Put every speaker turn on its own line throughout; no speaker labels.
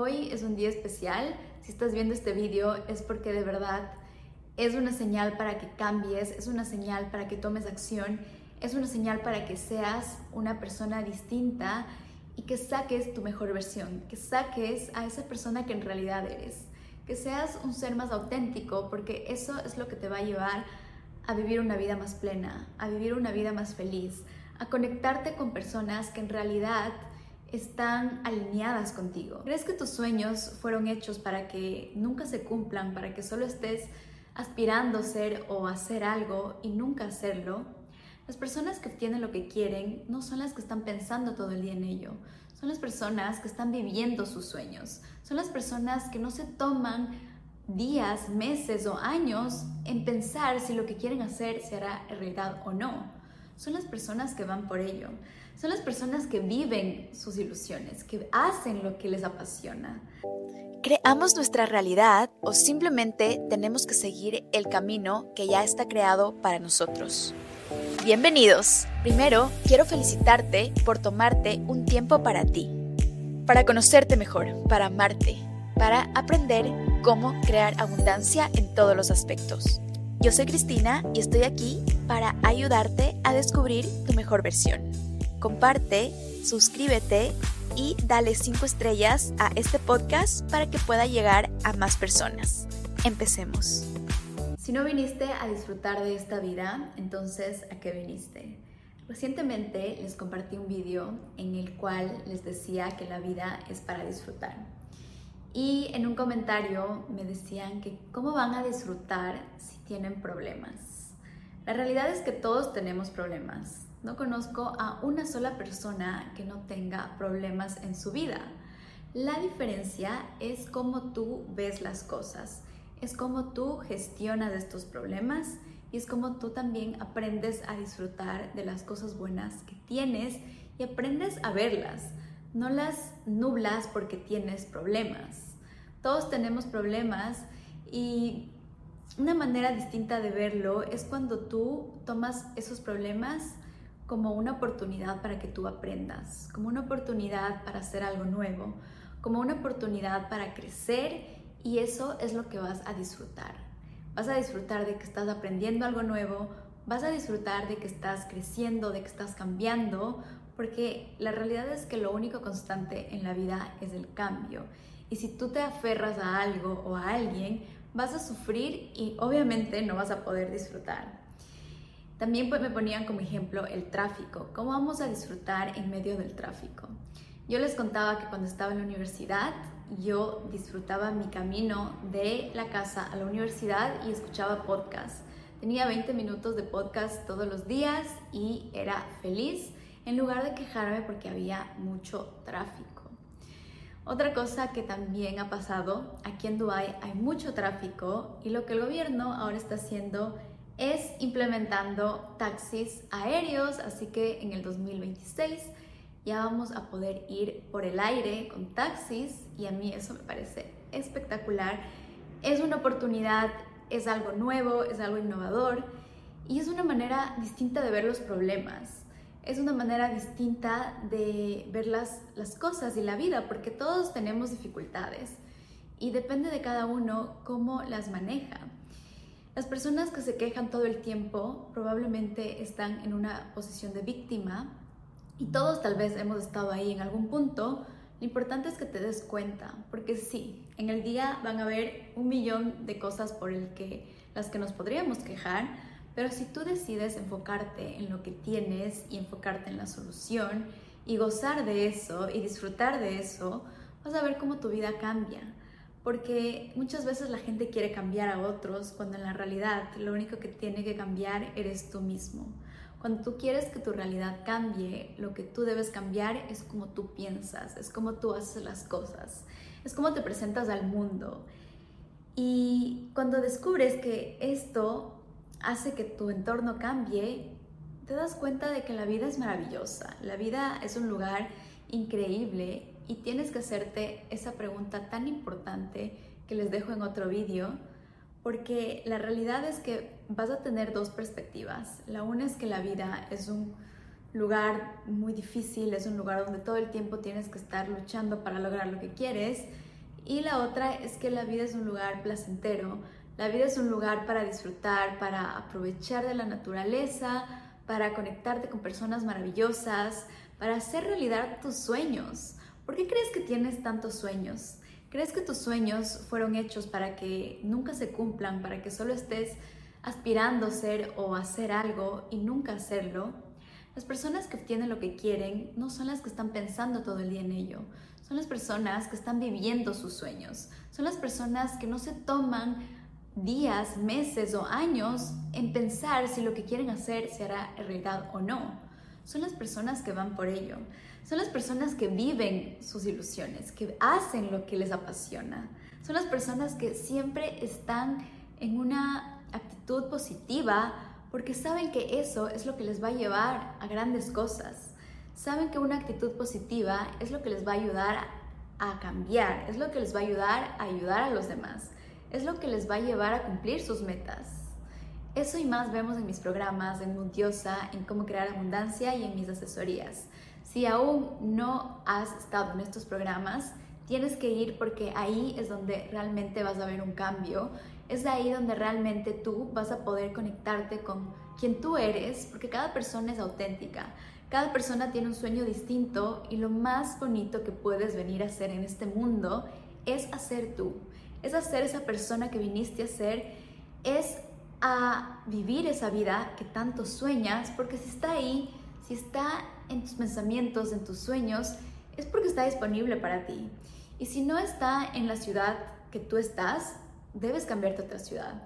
Hoy es un día especial. Si estás viendo este video es porque de verdad es una señal para que cambies, es una señal para que tomes acción, es una señal para que seas una persona distinta y que saques tu mejor versión, que saques a esa persona que en realidad eres, que seas un ser más auténtico, porque eso es lo que te va a llevar a vivir una vida más plena, a vivir una vida más feliz, a conectarte con personas que en realidad están alineadas contigo. ¿Crees que tus sueños fueron hechos para que nunca se cumplan, para que solo estés aspirando a ser o hacer algo y nunca hacerlo? Las personas que obtienen lo que quieren no son las que están pensando todo el día en ello, son las personas que están viviendo sus sueños, son las personas que no se toman días, meses o años en pensar si lo que quieren hacer se hará realidad o no son las personas que van por ello. Son las personas que viven sus ilusiones, que hacen lo que les apasiona.
¿Creamos nuestra realidad o simplemente tenemos que seguir el camino que ya está creado para nosotros? Bienvenidos. Primero, quiero felicitarte por tomarte un tiempo para ti, para conocerte mejor, para amarte, para aprender cómo crear abundancia en todos los aspectos. Yo soy Cristina y estoy aquí para ayudarte a descubrir tu mejor versión. Comparte, suscríbete y dale 5 estrellas a este podcast para que pueda llegar a más personas. Empecemos.
Si no viniste a disfrutar de esta vida, entonces ¿a qué viniste? Recientemente les compartí un vídeo en el cual les decía que la vida es para disfrutar. Y en un comentario me decían que cómo van a disfrutar si tienen problemas. La realidad es que todos tenemos problemas. No conozco a una sola persona que no tenga problemas en su vida. La diferencia es cómo tú ves las cosas, es cómo tú gestionas estos problemas y es cómo tú también aprendes a disfrutar de las cosas buenas que tienes y aprendes a verlas no las nublas porque tienes problemas. Todos tenemos problemas y una manera distinta de verlo es cuando tú tomas esos problemas como una oportunidad para que tú aprendas, como una oportunidad para hacer algo nuevo, como una oportunidad para crecer y eso es lo que vas a disfrutar. Vas a disfrutar de que estás aprendiendo algo nuevo, vas a disfrutar de que estás creciendo, de que estás cambiando, porque la realidad es que lo único constante en la vida es el cambio. Y si tú te aferras a algo o a alguien, vas a sufrir y obviamente no vas a poder disfrutar. También pues, me ponían como ejemplo el tráfico. ¿Cómo vamos a disfrutar en medio del tráfico? Yo les contaba que cuando estaba en la universidad, yo disfrutaba mi camino de la casa a la universidad y escuchaba podcast. Tenía 20 minutos de podcast todos los días y era feliz en lugar de quejarme porque había mucho tráfico. Otra cosa que también ha pasado, aquí en Dubai hay mucho tráfico y lo que el gobierno ahora está haciendo es implementando taxis aéreos, así que en el 2026 ya vamos a poder ir por el aire con taxis y a mí eso me parece espectacular. Es una oportunidad, es algo nuevo, es algo innovador y es una manera distinta de ver los problemas es una manera distinta de ver las, cosas y la vida, porque todos tenemos dificultades y depende de cada uno cómo las maneja. Las personas que se quejan todo el tiempo probablemente están en una posición de víctima y todos tal vez hemos estado ahí en algún punto. Lo importante es que te des cuenta, porque sí, en el día van a haber un millón de cosas por el que las que nos podríamos quejar, pero si tú decides enfocarte en lo que tienes y enfocarte en la solución y gozar de eso y disfrutar de eso, vas a ver cómo tu vida cambia. Porque muchas veces la gente quiere cambiar a otros cuando en la realidad lo único que tiene que cambiar eres tú mismo. Cuando tú quieres que tu realidad cambie, lo que tú debes cambiar es cómo tú piensas, es cómo tú haces las cosas, es cómo te presentas al mundo. Y cuando descubres que esto hace que tu entorno cambie, te das cuenta de que la vida es maravillosa, la vida es un lugar increíble y tienes que hacerte esa pregunta tan importante que les dejo en otro vídeo, porque la realidad es que vas a tener dos perspectivas. La una es que la vida es un lugar muy difícil, es un lugar donde todo el tiempo tienes que estar luchando para lograr lo que quieres. Y la otra es que la vida es un lugar placentero, la vida es un lugar para disfrutar, para aprovechar de la naturaleza, para conectarte con personas maravillosas, para hacer realidad tus sueños. ¿Por qué crees que tienes tantos sueños? ¿Crees que tus sueños fueron hechos para que nunca se cumplan, para que solo estés aspirando a ser o hacer algo y nunca hacerlo? Las personas que obtienen lo que quieren no son las que están pensando todo el día en ello, son las personas que están viviendo sus sueños, son las personas que no se toman días, meses o años en pensar si lo que quieren hacer se hará realidad o no. Son las personas que van por ello. Son las personas que viven sus ilusiones, que hacen lo que les apasiona. Son las personas que siempre están en una actitud positiva porque saben que eso es lo que les va a llevar a grandes cosas. Saben que una actitud positiva es lo que les va a ayudar a cambiar, es lo que les va a ayudar a ayudar a los demás, es lo que les va a llevar a cumplir sus metas. Eso y más vemos en mis programas, en Mundiosa, en cómo crear abundancia y en mis asesorías. Si aún no has estado en estos programas, tienes que ir porque ahí es donde realmente vas a ver un cambio. Es ahí donde realmente tú vas a poder conectarte con quien tú eres, porque cada persona es auténtica. Cada persona tiene un sueño distinto y lo más bonito que puedes venir a hacer en este mundo es hacer tú. Es hacer esa persona que viniste a ser, es a vivir esa vida que tanto sueñas, porque si está ahí, si está en tus pensamientos, en tus sueños, es porque está disponible para ti. Y si no está en la ciudad que tú estás, debes cambiarte a otra ciudad.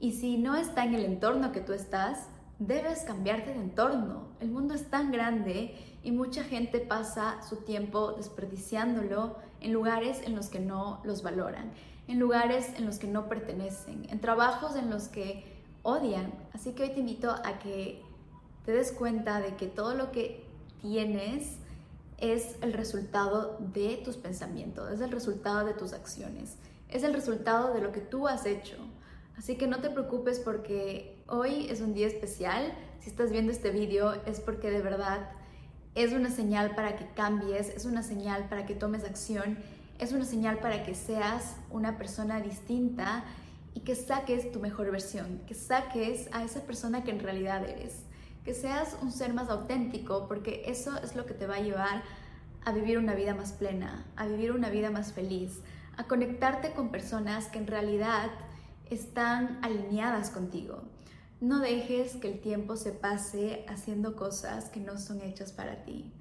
Y si no está en el entorno que tú estás, debes cambiarte de entorno. El mundo es tan grande y mucha gente pasa su tiempo desperdiciándolo en lugares en los que no los valoran, en lugares en los que no pertenecen, en trabajos en los que odian. Así que hoy te invito a que te des cuenta de que todo lo que tienes es el resultado de tus pensamientos, es el resultado de tus acciones, es el resultado de lo que tú has hecho. Así que no te preocupes porque hoy es un día especial. Si estás viendo este video es porque de verdad es una señal para que cambies, es una señal para que tomes acción, es una señal para que seas una persona distinta y que saques tu mejor versión, que saques a esa persona que en realidad eres, que seas un ser más auténtico, porque eso es lo que te va a llevar a vivir una vida más plena, a vivir una vida más feliz, a conectarte con personas que en realidad están alineadas contigo. No dejes que el tiempo se pase haciendo cosas que no son hechas para ti.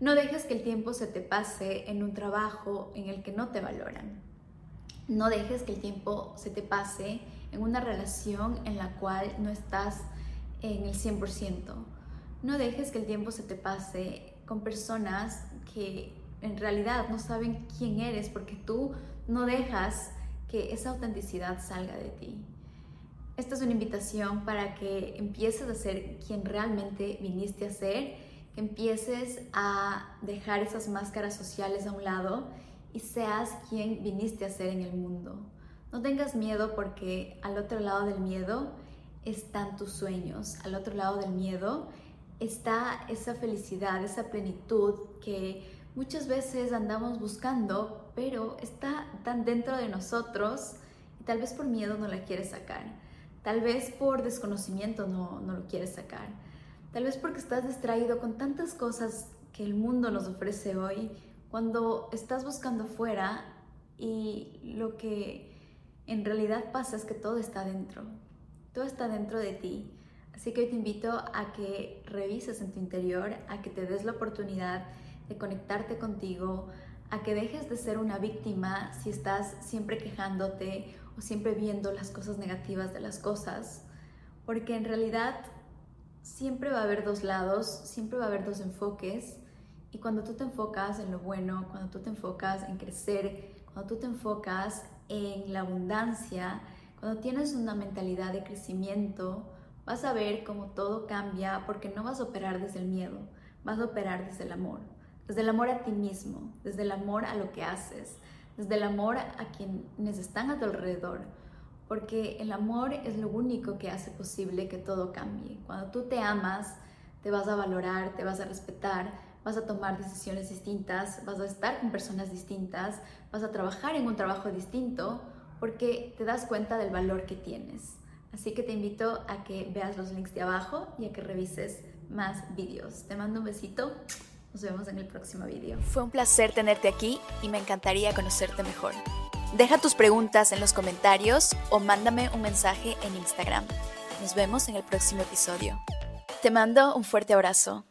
No dejes que el tiempo se te pase en un trabajo en el que no te valoran. No dejes que el tiempo se te pase en una relación en la cual no estás en el 100%. No dejes que el tiempo se te pase con personas que en realidad no saben quién eres porque tú no dejas que esa autenticidad salga de ti. Esta es una invitación para que empieces a ser quien realmente viniste a ser, que empieces a dejar esas máscaras sociales a un lado y seas quien viniste a ser en el mundo. No tengas miedo porque al otro lado del miedo están tus sueños, al otro lado del miedo está esa felicidad, esa plenitud que muchas veces andamos buscando, pero está tan dentro de nosotros y tal vez por miedo no la quieres sacar, tal vez por desconocimiento no, no lo quieres sacar, tal vez porque estás distraído con tantas cosas que el mundo nos ofrece hoy cuando estás buscando fuera y lo que en realidad pasa es que todo está dentro, todo está dentro de ti. Así que hoy te invito a que revises en tu interior, a que te des la oportunidad de conectarte contigo, a que dejes de ser una víctima si estás siempre quejándote o siempre viendo las cosas negativas de las cosas, porque en realidad siempre va a haber dos lados, siempre va a haber dos enfoques. Y cuando tú te enfocas en lo bueno, cuando tú te enfocas en crecer, cuando tú te enfocas en la abundancia, cuando tienes una mentalidad de crecimiento, vas a ver cómo todo cambia porque no vas a operar desde el miedo, vas a operar desde el amor, desde el amor a ti mismo, desde el amor a lo que haces, desde el amor a quienes están a tu alrededor, porque el amor es lo único que hace posible que todo cambie. Cuando tú te amas, te vas a valorar, te vas a respetar, vas a tomar decisiones distintas, vas a estar con personas distintas, vas a trabajar en un trabajo distinto porque te das cuenta del valor que tienes. Así que te invito a que veas los links de abajo y a que revises más vídeos. Te mando un besito. Nos vemos en el próximo video.
Fue un placer tenerte aquí y me encantaría conocerte mejor. Deja tus preguntas en los comentarios o mándame un mensaje en Instagram. Nos vemos en el próximo episodio. Te mando un fuerte abrazo.